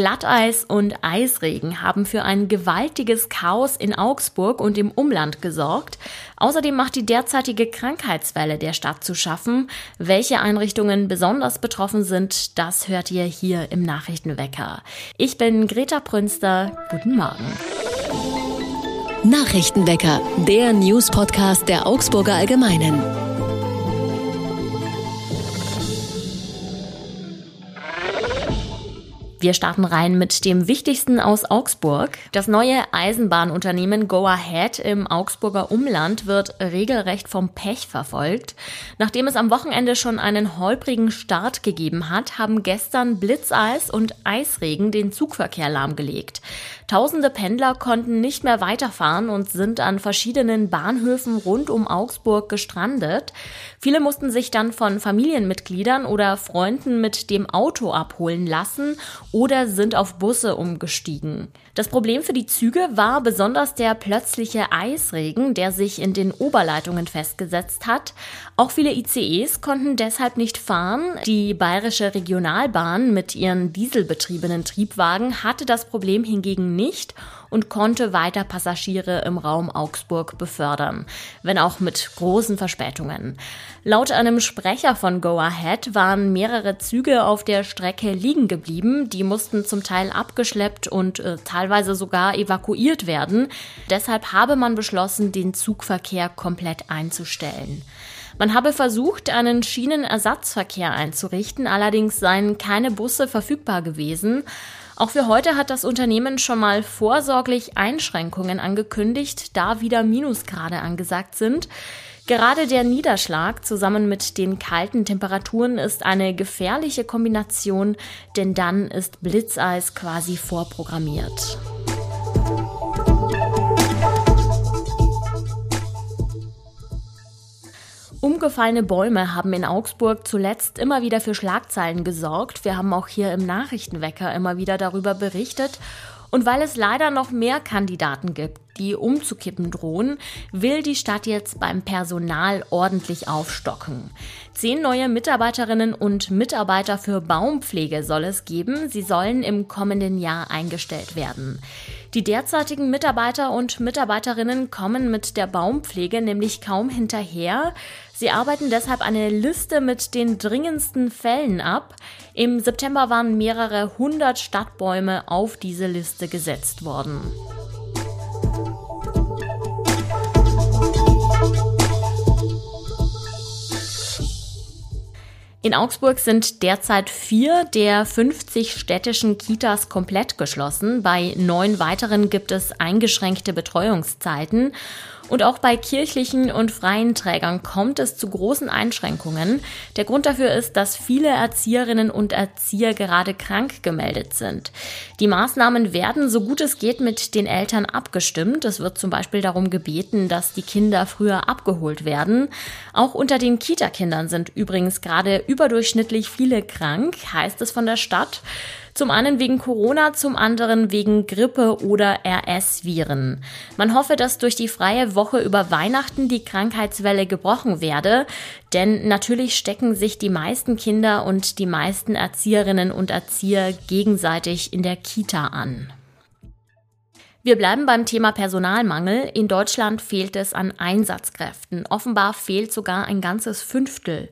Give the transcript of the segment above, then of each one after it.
Glatteis und Eisregen haben für ein gewaltiges Chaos in Augsburg und im Umland gesorgt. Außerdem macht die derzeitige Krankheitswelle der Stadt zu schaffen. Welche Einrichtungen besonders betroffen sind, das hört ihr hier im Nachrichtenwecker. Ich bin Greta Prünster. Guten Morgen. Nachrichtenwecker, der News-Podcast der Augsburger Allgemeinen. Wir starten rein mit dem wichtigsten aus Augsburg. Das neue Eisenbahnunternehmen Go Ahead im Augsburger Umland wird regelrecht vom Pech verfolgt. Nachdem es am Wochenende schon einen holprigen Start gegeben hat, haben gestern Blitzeis und Eisregen den Zugverkehr lahmgelegt. Tausende Pendler konnten nicht mehr weiterfahren und sind an verschiedenen Bahnhöfen rund um Augsburg gestrandet. Viele mussten sich dann von Familienmitgliedern oder Freunden mit dem Auto abholen lassen oder sind auf Busse umgestiegen. Das Problem für die Züge war besonders der plötzliche Eisregen, der sich in den Oberleitungen festgesetzt hat. Auch viele ICEs konnten deshalb nicht fahren. Die Bayerische Regionalbahn mit ihren dieselbetriebenen Triebwagen hatte das Problem hingegen nicht und konnte weiter Passagiere im Raum Augsburg befördern, wenn auch mit großen Verspätungen. Laut einem Sprecher von Go Ahead waren mehrere Züge auf der Strecke liegen geblieben, die mussten zum Teil abgeschleppt und äh, sogar evakuiert werden. Deshalb habe man beschlossen, den Zugverkehr komplett einzustellen. Man habe versucht, einen Schienenersatzverkehr einzurichten, allerdings seien keine Busse verfügbar gewesen. Auch für heute hat das Unternehmen schon mal vorsorglich Einschränkungen angekündigt, da wieder Minusgrade angesagt sind. Gerade der Niederschlag zusammen mit den kalten Temperaturen ist eine gefährliche Kombination, denn dann ist Blitzeis quasi vorprogrammiert. Umgefallene Bäume haben in Augsburg zuletzt immer wieder für Schlagzeilen gesorgt. Wir haben auch hier im Nachrichtenwecker immer wieder darüber berichtet. Und weil es leider noch mehr Kandidaten gibt, die umzukippen drohen, will die Stadt jetzt beim Personal ordentlich aufstocken. Zehn neue Mitarbeiterinnen und Mitarbeiter für Baumpflege soll es geben. Sie sollen im kommenden Jahr eingestellt werden. Die derzeitigen Mitarbeiter und Mitarbeiterinnen kommen mit der Baumpflege nämlich kaum hinterher. Sie arbeiten deshalb eine Liste mit den dringendsten Fällen ab. Im September waren mehrere hundert Stadtbäume auf diese Liste gesetzt worden. In Augsburg sind derzeit vier der 50 städtischen Kitas komplett geschlossen. Bei neun weiteren gibt es eingeschränkte Betreuungszeiten. Und auch bei kirchlichen und freien Trägern kommt es zu großen Einschränkungen. Der Grund dafür ist, dass viele Erzieherinnen und Erzieher gerade krank gemeldet sind. Die Maßnahmen werden so gut es geht mit den Eltern abgestimmt. Es wird zum Beispiel darum gebeten, dass die Kinder früher abgeholt werden. Auch unter den Kitakindern sind übrigens gerade überdurchschnittlich viele krank, heißt es von der Stadt. Zum einen wegen Corona, zum anderen wegen Grippe oder RS-Viren. Man hoffe, dass durch die freie Woche über Weihnachten die Krankheitswelle gebrochen werde, denn natürlich stecken sich die meisten Kinder und die meisten Erzieherinnen und Erzieher gegenseitig in der Kita an. Wir bleiben beim Thema Personalmangel. In Deutschland fehlt es an Einsatzkräften. Offenbar fehlt sogar ein ganzes Fünftel.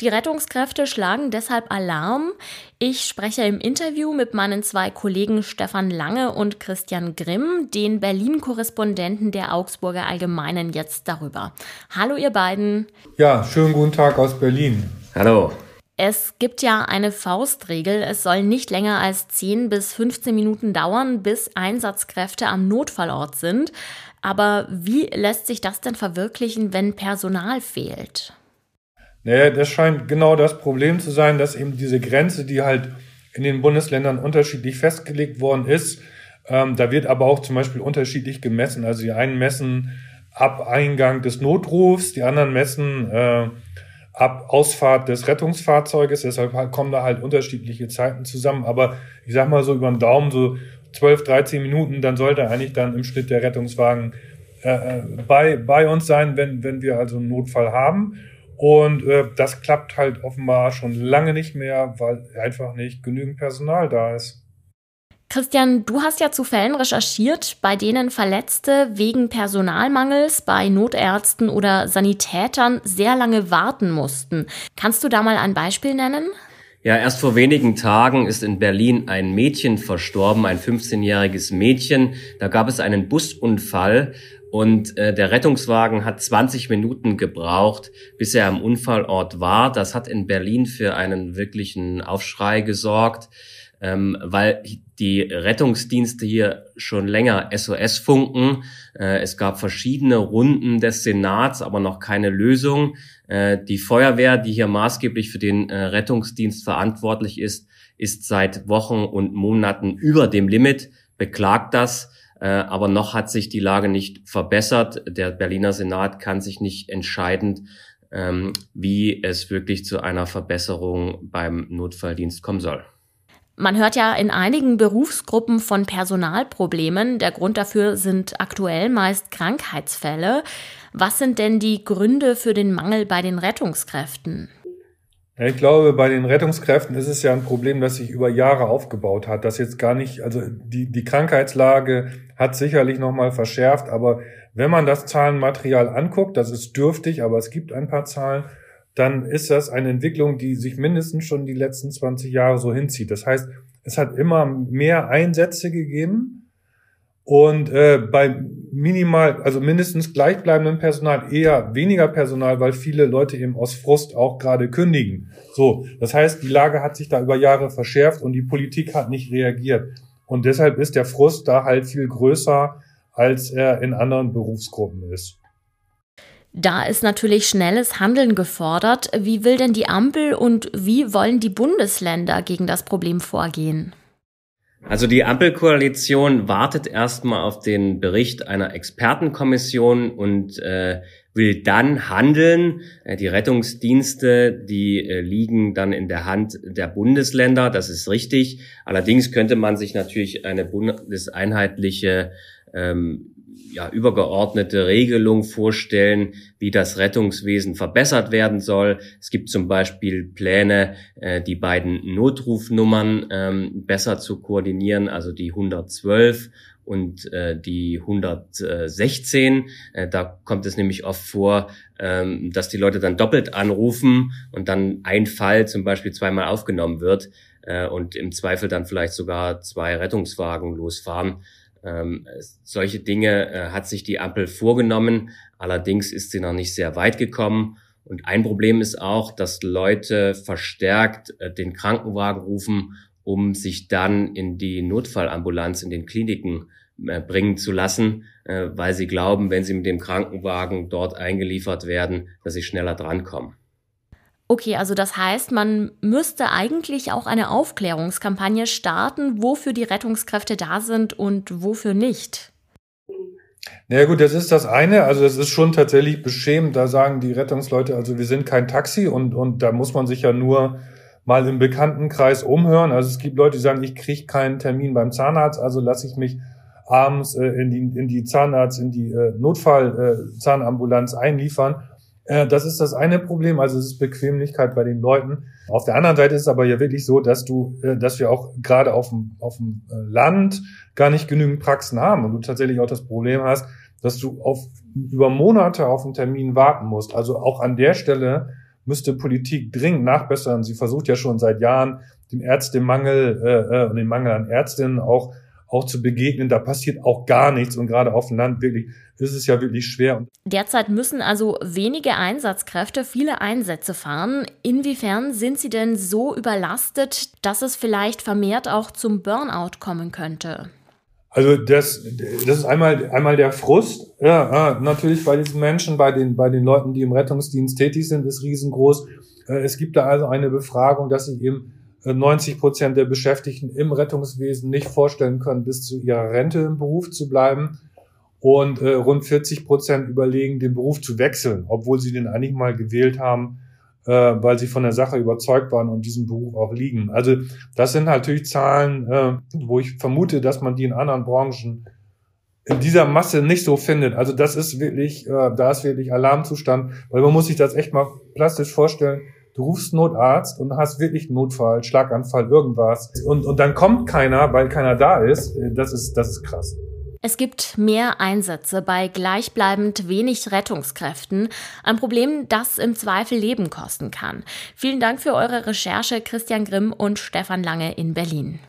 Die Rettungskräfte schlagen deshalb Alarm. Ich spreche im Interview mit meinen zwei Kollegen Stefan Lange und Christian Grimm, den Berlin-Korrespondenten der Augsburger Allgemeinen, jetzt darüber. Hallo ihr beiden. Ja, schönen guten Tag aus Berlin. Hallo. Es gibt ja eine Faustregel. Es soll nicht länger als 10 bis 15 Minuten dauern, bis Einsatzkräfte am Notfallort sind. Aber wie lässt sich das denn verwirklichen, wenn Personal fehlt? Naja, das scheint genau das Problem zu sein, dass eben diese Grenze, die halt in den Bundesländern unterschiedlich festgelegt worden ist, ähm, da wird aber auch zum Beispiel unterschiedlich gemessen. Also die einen messen ab Eingang des Notrufs, die anderen messen äh, ab Ausfahrt des Rettungsfahrzeuges. Deshalb halt kommen da halt unterschiedliche Zeiten zusammen. Aber ich sag mal so über den Daumen so 12, 13 Minuten, dann sollte eigentlich dann im Schnitt der Rettungswagen äh, äh, bei, bei uns sein, wenn, wenn wir also einen Notfall haben. Und äh, das klappt halt offenbar schon lange nicht mehr, weil einfach nicht genügend Personal da ist. Christian, du hast ja zu Fällen recherchiert, bei denen Verletzte wegen Personalmangels bei Notärzten oder Sanitätern sehr lange warten mussten. Kannst du da mal ein Beispiel nennen? Ja, erst vor wenigen Tagen ist in Berlin ein Mädchen verstorben, ein 15-jähriges Mädchen. Da gab es einen Busunfall und äh, der Rettungswagen hat 20 Minuten gebraucht, bis er am Unfallort war. Das hat in Berlin für einen wirklichen Aufschrei gesorgt ähm, weil die Rettungsdienste hier schon länger SOS funken. Äh, es gab verschiedene Runden des Senats, aber noch keine Lösung. Äh, die Feuerwehr, die hier maßgeblich für den äh, Rettungsdienst verantwortlich ist, ist seit Wochen und Monaten über dem Limit, beklagt das. Äh, aber noch hat sich die Lage nicht verbessert. Der Berliner Senat kann sich nicht entscheidend, ähm, wie es wirklich zu einer Verbesserung beim Notfalldienst kommen soll. Man hört ja in einigen Berufsgruppen von Personalproblemen. Der Grund dafür sind aktuell meist Krankheitsfälle. Was sind denn die Gründe für den Mangel bei den Rettungskräften? Ich glaube, bei den Rettungskräften ist es ja ein Problem, das sich über Jahre aufgebaut hat. Das jetzt gar nicht, also die, die Krankheitslage hat sicherlich nochmal verschärft, aber wenn man das Zahlenmaterial anguckt, das ist dürftig, aber es gibt ein paar Zahlen, dann ist das eine Entwicklung, die sich mindestens schon die letzten 20 Jahre so hinzieht. Das heißt, es hat immer mehr Einsätze gegeben und äh, bei minimal, also mindestens gleichbleibendem Personal eher weniger Personal, weil viele Leute eben aus Frust auch gerade kündigen. So, das heißt, die Lage hat sich da über Jahre verschärft und die Politik hat nicht reagiert. Und deshalb ist der Frust da halt viel größer, als er in anderen Berufsgruppen ist. Da ist natürlich schnelles Handeln gefordert. Wie will denn die Ampel und wie wollen die Bundesländer gegen das Problem vorgehen? Also die Ampelkoalition wartet erstmal auf den Bericht einer Expertenkommission und äh, will dann handeln. Äh, die Rettungsdienste, die äh, liegen dann in der Hand der Bundesländer, das ist richtig. Allerdings könnte man sich natürlich eine bundeseinheitliche ähm, ja, übergeordnete Regelung vorstellen, wie das Rettungswesen verbessert werden soll. Es gibt zum Beispiel Pläne, äh, die beiden Notrufnummern ähm, besser zu koordinieren, also die 112 und äh, die 116. Äh, da kommt es nämlich oft vor, ähm, dass die Leute dann doppelt anrufen und dann ein Fall zum Beispiel zweimal aufgenommen wird äh, und im Zweifel dann vielleicht sogar zwei Rettungswagen losfahren. Ähm, solche Dinge äh, hat sich die Ampel vorgenommen, allerdings ist sie noch nicht sehr weit gekommen. Und ein Problem ist auch, dass Leute verstärkt äh, den Krankenwagen rufen, um sich dann in die Notfallambulanz in den Kliniken äh, bringen zu lassen, äh, weil sie glauben, wenn sie mit dem Krankenwagen dort eingeliefert werden, dass sie schneller drankommen. Okay, also das heißt, man müsste eigentlich auch eine Aufklärungskampagne starten, wofür die Rettungskräfte da sind und wofür nicht. Na ja, gut, das ist das eine. Also das ist schon tatsächlich beschämend. Da sagen die Rettungsleute, also wir sind kein Taxi und, und da muss man sich ja nur mal im Bekanntenkreis umhören. Also es gibt Leute, die sagen, ich kriege keinen Termin beim Zahnarzt, also lasse ich mich abends äh, in, die, in die Zahnarzt, in die äh, Notfallzahnambulanz äh, einliefern. Äh, das ist das eine Problem, also es ist Bequemlichkeit bei den Leuten. Auf der anderen Seite ist es aber ja wirklich so, dass du, äh, dass wir auch gerade auf dem, auf dem äh, Land gar nicht genügend Praxen haben und du tatsächlich auch das Problem hast, dass du auf, über Monate auf einen Termin warten musst. Also auch an der Stelle müsste Politik dringend nachbessern. Sie versucht ja schon seit Jahren den Ärztemangel äh, und den Mangel an Ärztinnen auch auch zu begegnen. Da passiert auch gar nichts und gerade auf dem Land wirklich ist es ja wirklich schwer. Derzeit müssen also wenige Einsatzkräfte viele Einsätze fahren. Inwiefern sind sie denn so überlastet, dass es vielleicht vermehrt auch zum Burnout kommen könnte? Also das, das ist einmal, einmal der Frust, ja, natürlich bei diesen Menschen, bei den, bei den Leuten, die im Rettungsdienst tätig sind, ist riesengroß. Äh, es gibt da also eine Befragung, dass sich eben 90 Prozent der Beschäftigten im Rettungswesen nicht vorstellen können, bis zu ihrer Rente im Beruf zu bleiben. Und äh, rund 40 Prozent überlegen, den Beruf zu wechseln, obwohl sie den eigentlich mal gewählt haben, äh, weil sie von der Sache überzeugt waren und diesen Beruf auch liegen. Also das sind natürlich Zahlen, äh, wo ich vermute, dass man die in anderen Branchen in dieser Masse nicht so findet. Also das ist wirklich, äh, da ist wirklich Alarmzustand, weil man muss sich das echt mal plastisch vorstellen du rufst Notarzt und hast wirklich Notfall, Schlaganfall, irgendwas. Und, und dann kommt keiner, weil keiner da ist. Das ist, das ist krass. Es gibt mehr Einsätze bei gleichbleibend wenig Rettungskräften. Ein Problem, das im Zweifel Leben kosten kann. Vielen Dank für eure Recherche, Christian Grimm und Stefan Lange in Berlin.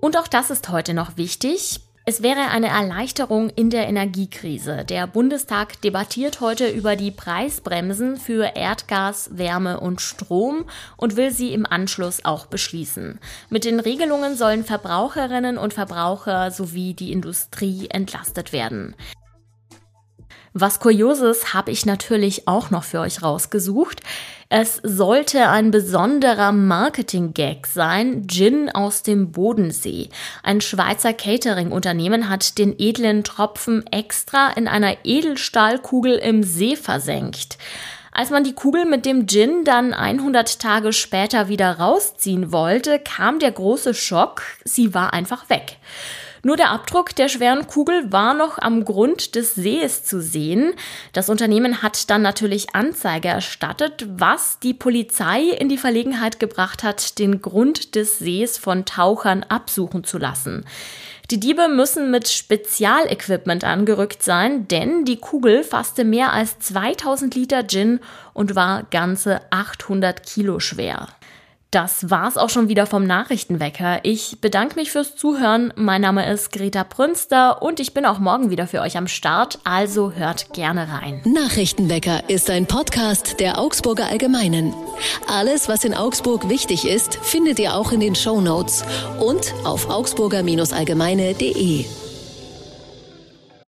Und auch das ist heute noch wichtig. Es wäre eine Erleichterung in der Energiekrise. Der Bundestag debattiert heute über die Preisbremsen für Erdgas, Wärme und Strom und will sie im Anschluss auch beschließen. Mit den Regelungen sollen Verbraucherinnen und Verbraucher sowie die Industrie entlastet werden. Was Kurioses habe ich natürlich auch noch für euch rausgesucht. Es sollte ein besonderer Marketing-Gag sein, Gin aus dem Bodensee. Ein Schweizer Catering-Unternehmen hat den edlen Tropfen extra in einer Edelstahlkugel im See versenkt. Als man die Kugel mit dem Gin dann 100 Tage später wieder rausziehen wollte, kam der große Schock, sie war einfach weg. Nur der Abdruck der schweren Kugel war noch am Grund des Sees zu sehen. Das Unternehmen hat dann natürlich Anzeige erstattet, was die Polizei in die Verlegenheit gebracht hat, den Grund des Sees von Tauchern absuchen zu lassen. Die Diebe müssen mit Spezialequipment angerückt sein, denn die Kugel fasste mehr als 2000 Liter Gin und war ganze 800 Kilo schwer. Das war's auch schon wieder vom Nachrichtenwecker. Ich bedanke mich fürs Zuhören. Mein Name ist Greta Prünster und ich bin auch morgen wieder für euch am Start, also hört gerne rein. Nachrichtenwecker ist ein Podcast der Augsburger Allgemeinen. Alles, was in Augsburg wichtig ist, findet ihr auch in den Show Notes und auf augsburger-allgemeine.de.